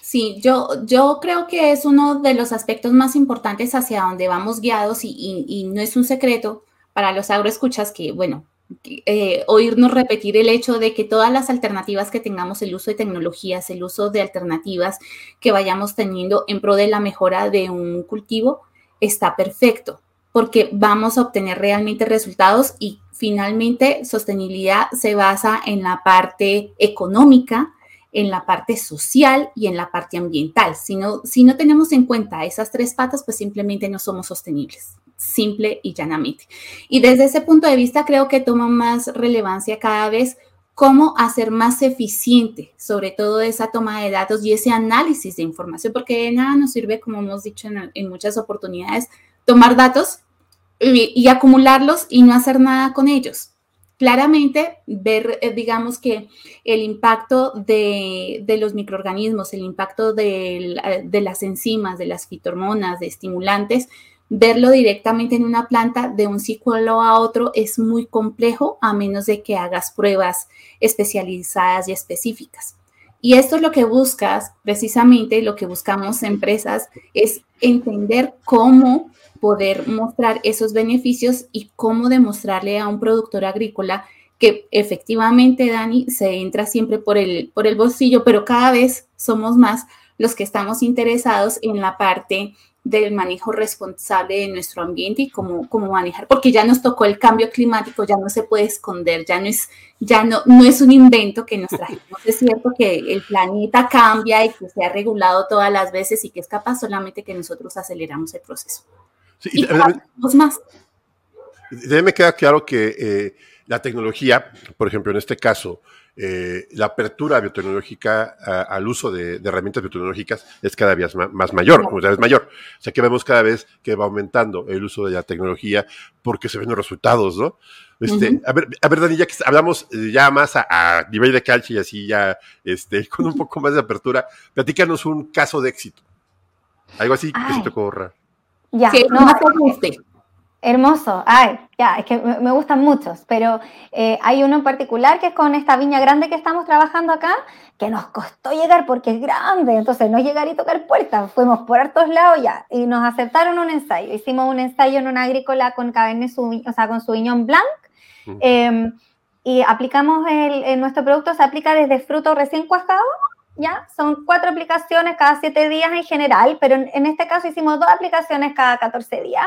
Sí, yo, yo creo que es uno de los aspectos más importantes hacia donde vamos guiados y, no es un secreto para los agroescuchas que, bueno, eh, oírnos repetir el hecho de que todas las alternativas que tengamos, el uso de tecnologías, el uso de alternativas que vayamos teniendo en pro de la mejora de un cultivo, está perfecto, porque vamos a obtener realmente resultados y finalmente sostenibilidad se basa en la parte económica, en la parte social y en la parte ambiental. Si no, si no tenemos en cuenta esas tres patas, pues simplemente no somos sostenibles, simple y llanamente. Y desde ese punto de vista creo que toma más relevancia cada vez cómo hacer más eficiente, sobre todo esa toma de datos y ese análisis de información, porque de nada nos sirve, como hemos dicho en, muchas oportunidades, tomar datos y acumularlos y no hacer nada con ellos claramente ver, eh, digamos que el impacto de, los microorganismos, el impacto eh, de, las enzimas, de las fitohormonas, de estimulantes, verlo directamente en una planta de un ciclo a otro es muy complejo a menos de que hagas pruebas especializadas y específicas. Y esto es lo que buscas, precisamente lo que buscamos empresas, es entender cómo poder mostrar esos beneficios y cómo demostrarle a un productor agrícola que efectivamente, Dani, se entra siempre por el, por el bolsillo, pero cada vez somos más los que estamos interesados en la parte del manejo responsable de nuestro ambiente y cómo, cómo manejar, porque ya nos tocó el cambio climático, ya no se puede esconder, ya no es, ya no, no es un invento que nos trajimos. Es cierto que el planeta cambia y que se ha regulado todas las veces y que es capaz solamente que nosotros aceleramos el proceso. Sí, y, más. me queda claro que eh, la tecnología, por ejemplo, en este caso, eh, la apertura biotecnológica al uso de, herramientas biotecnológicas es cada vez más, mayor, cada vez mayor. O sea que vemos cada vez que va aumentando el uso de la tecnología porque se ven los resultados, ¿no? Este, a, ver, a ver, Dani, ya que hablamos eh, ya más a, nivel de calcio y así ya este, con un poco más de apertura, platícanos un caso de éxito. Algo así que se te ocurra. Ya, no, no guste. Hermoso, ay, ya, es que me, gustan muchos, pero eh, hay uno en particular que es con esta viña grande que estamos trabajando acá, que nos costó llegar porque es grande, entonces no llegar y tocar puertas, fuimos por hartos lados ya, y nos aceptaron un ensayo, hicimos un ensayo en una agrícola con Cabernet o sea, con su viñón blanc, em, y aplicamos el, nuestro producto, se aplica desde fruto recién cuajado, ¿ya? Son cuatro aplicaciones cada siete días en general, pero en, en, este caso hicimos dos aplicaciones cada 14 días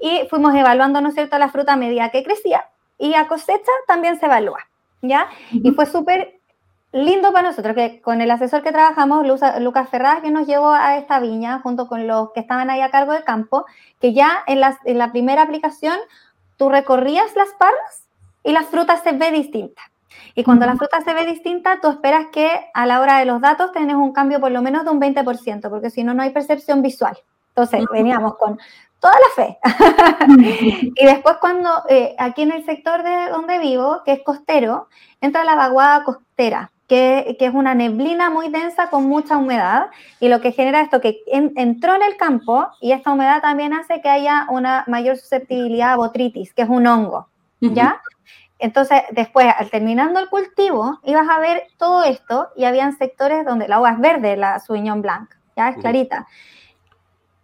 y fuimos evaluando, ¿no es cierto?, la fruta a que crecía y a cosecha también se evalúa, ¿ya? Y fue súper lindo para nosotros que con el asesor que trabajamos, Lucas Ferraz, que nos llevó a esta viña junto con los que estaban ahí a cargo del campo, que ya en, en la primera aplicación tú recorrías las parras y la fruta se ve distinta. Y cuando la fruta se ve distinta, tú esperas que a la hora de los datos tenés un cambio por lo menos de un 20%, porque si no, no hay percepción visual. Entonces, veníamos con toda la fe. y después cuando eh, aquí en el sector de donde vivo, que es costero, entra la vaguada costera, que, es una neblina muy densa con mucha humedad y lo que genera esto que entró en el campo y esta humedad también hace que haya una mayor susceptibilidad a botritis, que es un hongo, ¿ya? Entonces, después, al terminando el cultivo, ibas a ver todo esto y habían sectores donde el agua es verde, la suiñón blanca, ya es clarita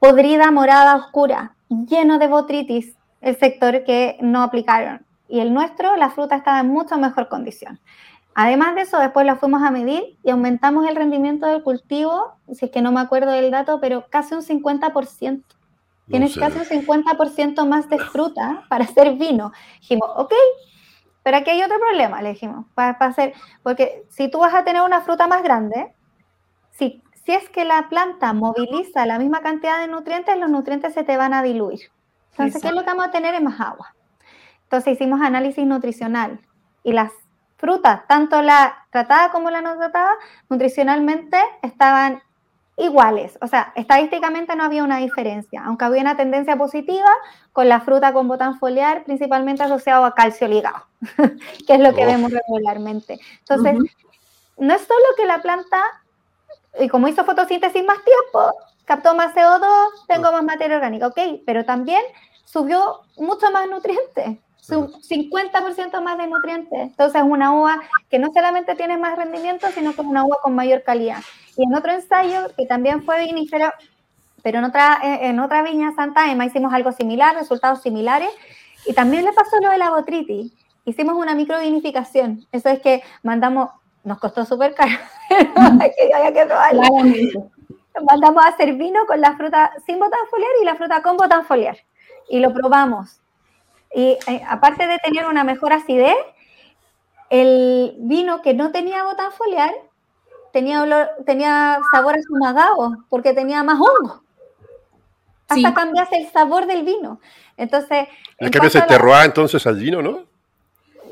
podrida, morada, oscura, lleno de botritis, el sector que no aplicaron. Y el nuestro, la fruta estaba en mucha mejor condición. Además de eso, después la fuimos a medir y aumentamos el rendimiento del cultivo, si es que no me acuerdo del dato, pero casi un 50%. Tienes casi un 50% más de fruta para hacer vino. Dijimos, ok, pero aquí hay otro problema, le dijimos, para, para hacer, porque si tú vas a tener una fruta más grande, si si es que la planta moviliza la misma cantidad de nutrientes, los nutrientes se te van a diluir. Entonces, ¿qué es lo que vamos a tener? Es más agua. Entonces hicimos análisis nutricional y las frutas, tanto la tratada como la no tratada, nutricionalmente estaban iguales. O sea, estadísticamente no había una diferencia, aunque había una tendencia positiva con la fruta con botán foliar, principalmente asociado a calcio ligado, que es lo que vemos regularmente. Entonces, no es solo que la planta y como hizo fotosíntesis más tiempo, captó más CO2, tengo más materia orgánica, ok, pero también subió mucho más nutrientes, 50% más de nutrientes. Entonces es una uva que no solamente tiene más rendimiento, sino que es una uva con mayor calidad. Y en otro ensayo, que también fue vinífero, pero en otra, en otra viña Santa Emma hicimos algo similar, resultados similares, y también le pasó lo de la botritis. Hicimos una microvinificación. Eso es que mandamos nos costó súper caro, que había que probarlo. Mandamos a hacer vino con la fruta sin botán foliar y la fruta con botán foliar. Y lo probamos. Y eh, aparte de tener una mejor acidez, el vino que no tenía botán foliar tenía, olor, tenía sabor a porque tenía más hongo. Hasta cambiase el sabor del vino. Entonces. Le cambias el terroir entonces al vino, ¿no?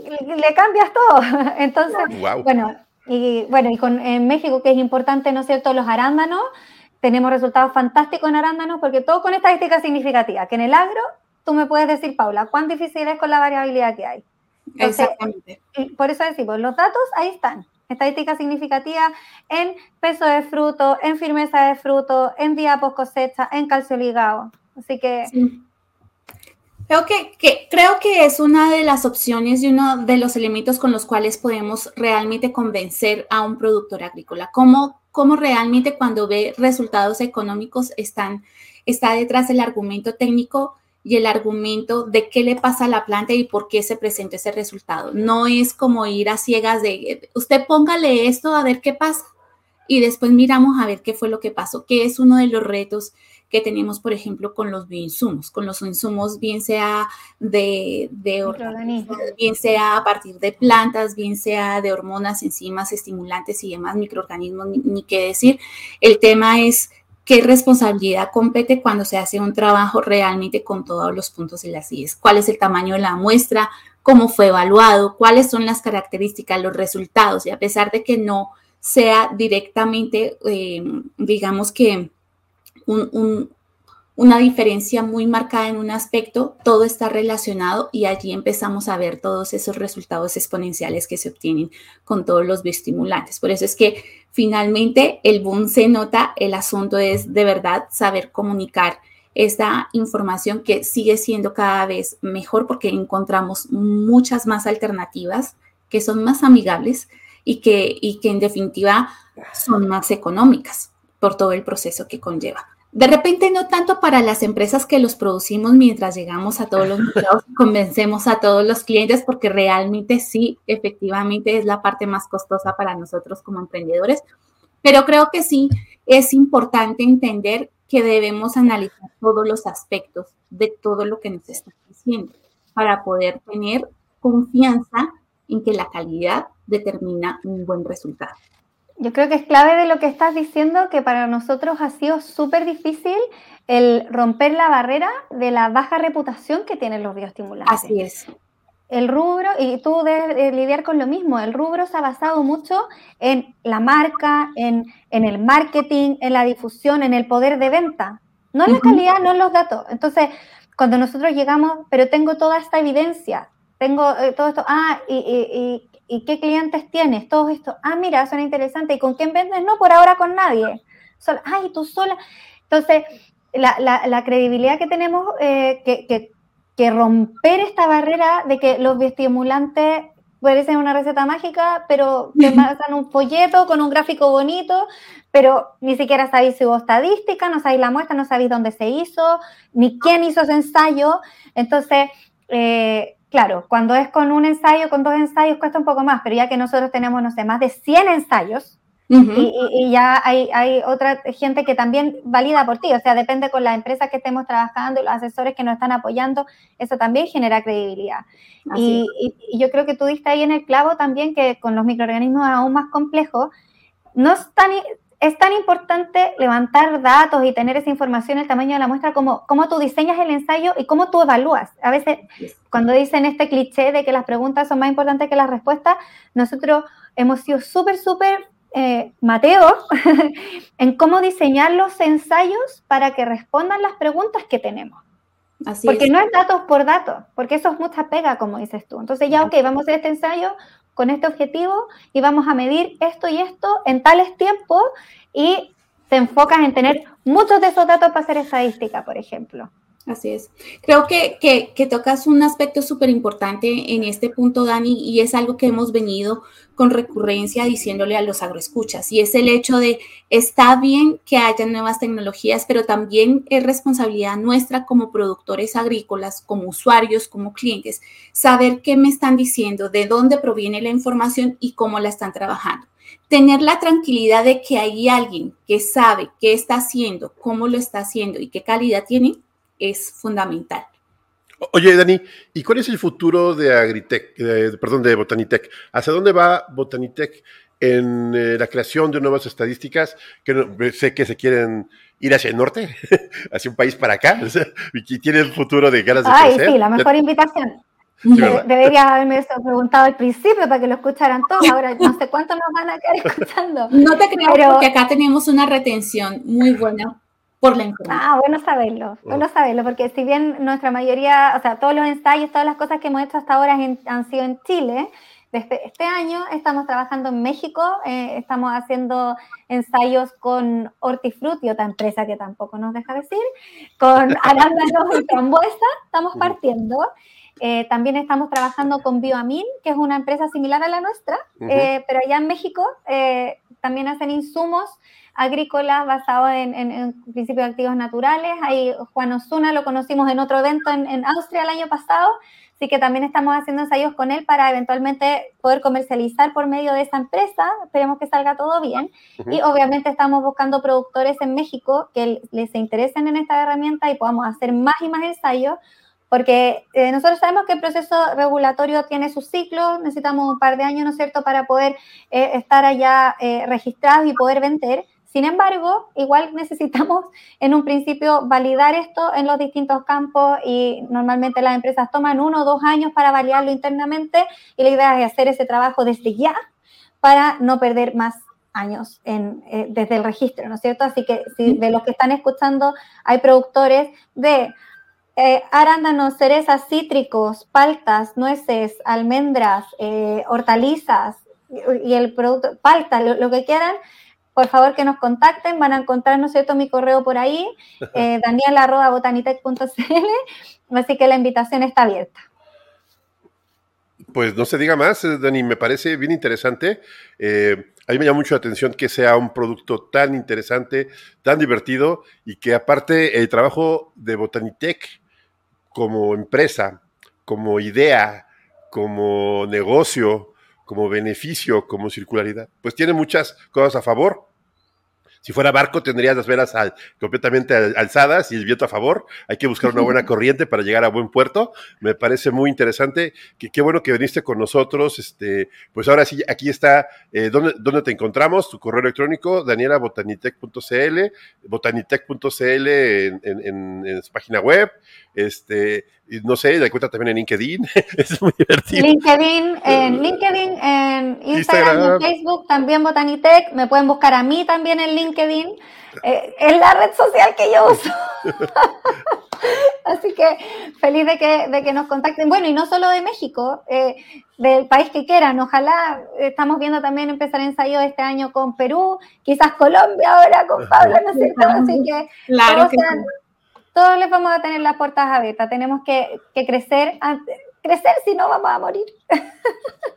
le cambias todo. Entonces, bueno, y bueno, y con, en México, que es importante, ¿no es cierto?, los arándanos, tenemos resultados fantásticos en arándanos porque todo con estadísticas significativas, que en el agro, tú me puedes decir, Paula, cuán difícil es con la variabilidad que hay. Exactamente. Por eso decimos, los datos ahí están. Estadísticas significativas en peso de fruto, en firmeza de fruto, en día post cosecha, en calcio ligado. Así que Creo que, creo que es una de las opciones y uno de los elementos con los cuales podemos realmente convencer a un productor agrícola. Cómo, cómo realmente cuando ve resultados económicos están, está detrás el argumento técnico y el argumento de qué le pasa a la planta y por qué se presenta ese resultado. No es como ir a ciegas de, usted póngale esto a ver qué pasa y después miramos a ver qué fue lo que pasó, que es uno de los retos que tenemos, por ejemplo, con los bioinsumos, con los insumos, bien sea de, de organismos, bien sea a partir de plantas, bien sea de hormonas, enzimas, estimulantes y demás microorganismos, ni, qué decir. El tema es qué responsabilidad compete cuando se hace un trabajo realmente con todos los puntos de las IES. ¿Cuál es el tamaño de la muestra? ¿Cómo fue evaluado? ¿Cuáles son las características, los resultados? Y a pesar de que no sea directamente, eh, digamos que un, una diferencia muy marcada en un aspecto, todo está relacionado y allí empezamos a ver todos esos resultados exponenciales que se obtienen con todos los bioestimulantes. Por eso es que finalmente el boom se nota, el asunto es de verdad saber comunicar esta información que sigue siendo cada vez mejor porque encontramos muchas más alternativas que son más amigables y que, y que en definitiva son más económicas por todo el proceso que conlleva. De repente no tanto para las empresas que los producimos mientras llegamos a todos los mercados y convencemos a todos los clientes, porque realmente sí, efectivamente es la parte más costosa para nosotros como emprendedores, pero creo que sí es importante entender que debemos analizar todos los aspectos de todo lo que nos está diciendo para poder tener confianza en que la calidad determina un buen resultado. Yo creo que es clave de lo que estás diciendo, que para nosotros ha sido súper difícil el romper la barrera de la baja reputación que tienen los bioestimulantes. Así es. El rubro, y tú debes lidiar con lo mismo, el rubro se ha basado mucho en la marca, en, en el marketing, en la difusión, en el poder de venta, no en la calidad, no en los datos. Entonces, cuando nosotros llegamos, pero tengo toda esta evidencia, tengo eh, todo esto, ah, y, y, ¿y qué clientes tienes? Todo esto, ah, mira, suena interesante. ¿Y con quién vendes? No, por ahora con nadie. ay, tú sola. Entonces, la, credibilidad que tenemos, eh, que, que, romper esta barrera de que los bioestimulantes parecen una receta mágica, pero te pasan un folleto con un gráfico bonito, pero ni siquiera sabéis su estadística, no sabéis la muestra, no sabéis dónde se hizo, ni quién hizo ese ensayo. Entonces, eh, Claro, cuando es con un ensayo, con dos ensayos cuesta un poco más, pero ya que nosotros tenemos, no sé, más de 100 ensayos y, ya hay, hay, otra gente que también valida por ti, o sea, depende con la empresa que estemos trabajando y los asesores que nos están apoyando, eso también genera credibilidad. Y, y, yo creo que tú diste ahí en el clavo también que con los microorganismos aún más complejos, no es tan, es tan importante levantar datos y tener esa información, el tamaño de la muestra, como cómo tú diseñas el ensayo y cómo tú evalúas. A veces, cuando dicen este cliché de que las preguntas son más importantes que las respuestas, nosotros hemos sido súper, súper eh, mateos en cómo diseñar los ensayos para que respondan las preguntas que tenemos. Así porque no es datos por datos, porque eso es mucha pega, como dices tú. Entonces ya, ok, vamos a hacer este ensayo, con este objetivo y vamos a medir esto y esto en tales tiempos y te enfocas en tener muchos de esos datos para hacer estadística, por ejemplo. Así es. Creo que, que, tocas un aspecto súper importante en este punto, Dani, y es algo que hemos venido con recurrencia diciéndole a los agroescuchas, y es el hecho de, está bien que haya nuevas tecnologías, pero también es responsabilidad nuestra como productores agrícolas, como usuarios, como clientes, saber qué me están diciendo, de dónde proviene la información y cómo la están trabajando tener la tranquilidad de que hay alguien que sabe qué está haciendo, cómo lo está haciendo y qué calidad tiene, es fundamental. Oye, Dani, ¿y cuál es el futuro de Agritech, perdón, de Botanitech? ¿Hacia dónde va Botanitech en eh, la creación de nuevas estadísticas? Que sé que se quieren ir hacia el norte, hacia un país para acá, y tienen futuro de ganas de Ay, sí, la mejor invitación. Deberías haberme eso preguntado al principio para que lo escucharan todos. Ahora no sé cuánto nos van a quedar escuchando. No te creo, pero... porque acá tenemos una retención muy buena por la Ah, bueno saberlo, bueno saberlo, porque si bien nuestra mayoría, o sea, todos los ensayos, todas las cosas que hemos hecho hasta ahora han sido en Chile, desde este año estamos trabajando en México, eh, estamos haciendo ensayos con Hortifruti, otra empresa que tampoco nos deja decir, con arándanos y frambuesa, estamos partiendo. Eh, también estamos trabajando con Bioamin, que es una empresa similar a la nuestra, eh, pero allá en México también hacen insumos agrícolas basados en, en, principios activos naturales. Ahí Juan Osuna lo conocimos en otro evento en, Austria el año pasado, así que también estamos haciendo ensayos con él para eventualmente poder comercializar por medio de esa empresa. Esperemos que salga todo bien. Y obviamente estamos buscando productores en México que les interesen en esta herramienta y podamos hacer más y más ensayos porque eh, nosotros sabemos que el proceso regulatorio tiene sus ciclos, necesitamos un par de años, ¿no es cierto?, para poder eh, estar allá eh, registrados y poder vender. Sin embargo, igual necesitamos en un principio validar esto en los distintos campos y normalmente las empresas toman uno o dos años para validarlo internamente y la idea es hacer ese trabajo desde ya para no perder más años eh, desde el registro, ¿no es cierto? Así que si de los que están escuchando hay productores de eh, arándanos, cerezas, cítricos, paltas, nueces, almendras, eh, hortalizas y el producto, palta, lo, que quieran, por favor que nos contacten, van a encontrar, ¿no es cierto?, mi correo por ahí, eh, daniela.botanitec.cl, así que la invitación está abierta. Pues no se diga más, eh, Dani, me parece bien interesante. Eh, a mí me llama mucho la atención que sea un producto tan interesante, tan divertido y que aparte el trabajo de Botanitec como empresa, como idea, como negocio, como beneficio, como circularidad, pues tiene muchas cosas a favor si fuera barco, tendrías las velas completamente alzadas y el viento a favor. Hay que buscar una buena corriente para llegar a buen puerto. Me parece muy interesante. Qué bueno que viniste con nosotros. Este, pues ahora sí, aquí está eh, ¿dónde, te encontramos, tu correo electrónico, danielabotanitec.cl, botanitec.cl en, en, en, su página web. Este, no sé, la cuenta también en LinkedIn. es muy divertido. LinkedIn, en LinkedIn, en Instagram, en Facebook, también Botanitec. Me pueden buscar a mí también en LinkedIn. Eh, es la red social que yo uso. Así que feliz de que, de que nos contacten. Bueno, y no solo de México, eh, del país que quieran. Ojalá estamos viendo también empezar ensayo este año con Perú, quizás Colombia ahora con Pablo, ¿no es cierto? Así que, claro que todos les vamos a tener las puertas abiertas. Tenemos que, crecer, crecer si no vamos a morir.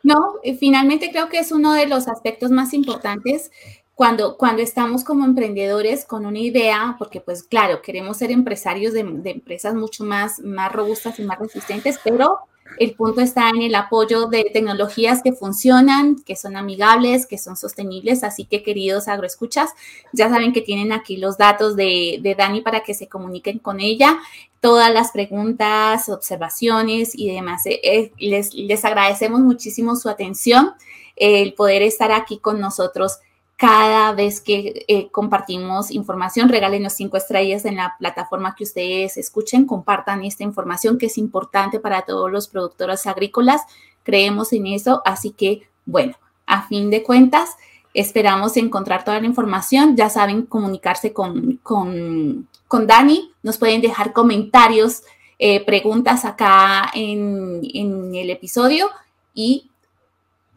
No, finalmente creo que es uno de los aspectos más importantes cuando, cuando estamos como emprendedores con una idea, porque pues claro, queremos ser empresarios de, de empresas mucho más, más robustas y más resistentes, pero el punto está en el apoyo de tecnologías que funcionan, que son amigables, que son sostenibles. Así que, queridos agroescuchas, ya saben que tienen aquí los datos de, Dani para que se comuniquen con ella. Todas las preguntas, observaciones y demás. Eh, eh, les, les agradecemos muchísimo su atención, el poder estar aquí con nosotros cada vez que eh, compartimos información, regálenos cinco estrellas en la plataforma que ustedes escuchen, compartan esta información que es importante para todos los productores agrícolas. Creemos en eso, así que, bueno, a fin de cuentas, esperamos encontrar toda la información. Ya saben comunicarse con, con, con Dani, nos pueden dejar comentarios, eh, preguntas acá en, en el episodio y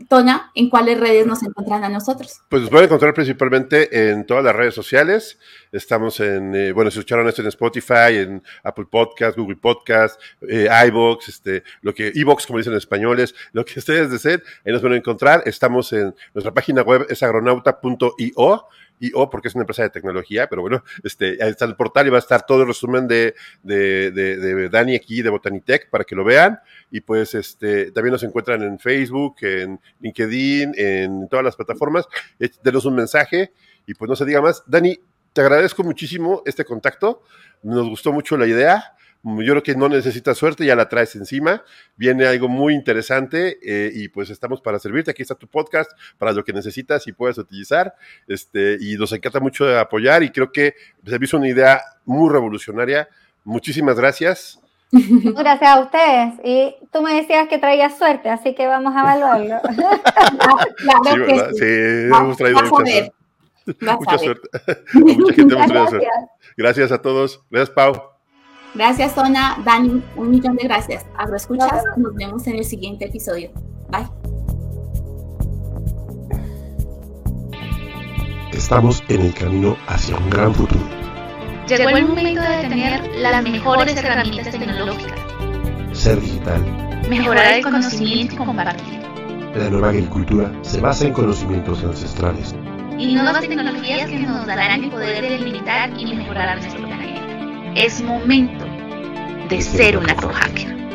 Tona, ¿en cuáles redes nos encuentran a nosotros? Pues nos pueden encontrar principalmente en todas las redes sociales. Estamos en, eh, bueno, si escucharon esto en Spotify, en Apple Podcast, Google Podcast, eh, iBox, este, lo que, iBox, como dicen en españoles, lo que ustedes deseen, ahí nos pueden encontrar. Estamos en nuestra página web, es agronauta.io o porque es una empresa de tecnología, pero bueno, este, ahí está el portal y va a estar todo el resumen de, de, de, Dani aquí de Botanitech para que lo vean. Y pues este, también nos encuentran en Facebook, en LinkedIn, en todas las plataformas. Denos un mensaje y pues no se diga más. Dani, te agradezco muchísimo este contacto. Nos gustó mucho la idea. Yo creo que no necesitas suerte, ya la traes encima. Viene algo muy interesante eh, y pues estamos para servirte. Aquí está tu podcast para lo que necesitas y puedes utilizar. Este, y nos encanta mucho apoyar y creo que se visto una idea muy revolucionaria. Muchísimas gracias. Gracias a ustedes. Y tú me decías que traías suerte, así que vamos a evaluarlo. sí, sí. sí, hemos traído mucha, mucha suerte. mucha gente traído suerte. Gracias a todos. Gracias, Pau. Gracias, Zona. Dani, un millón de gracias. Agroescuchas, nos vemos en el siguiente episodio. Bye. Estamos en el camino hacia un gran futuro. Llegó el momento de tener las mejores herramientas tecnológicas. Ser digital. Mejorar el conocimiento y compartir. La nueva agricultura se basa en conocimientos ancestrales. Y nuevas tecnologías que nos darán el poder de limitar y mejorar nuestro planeta. Es momento de ser un hacker.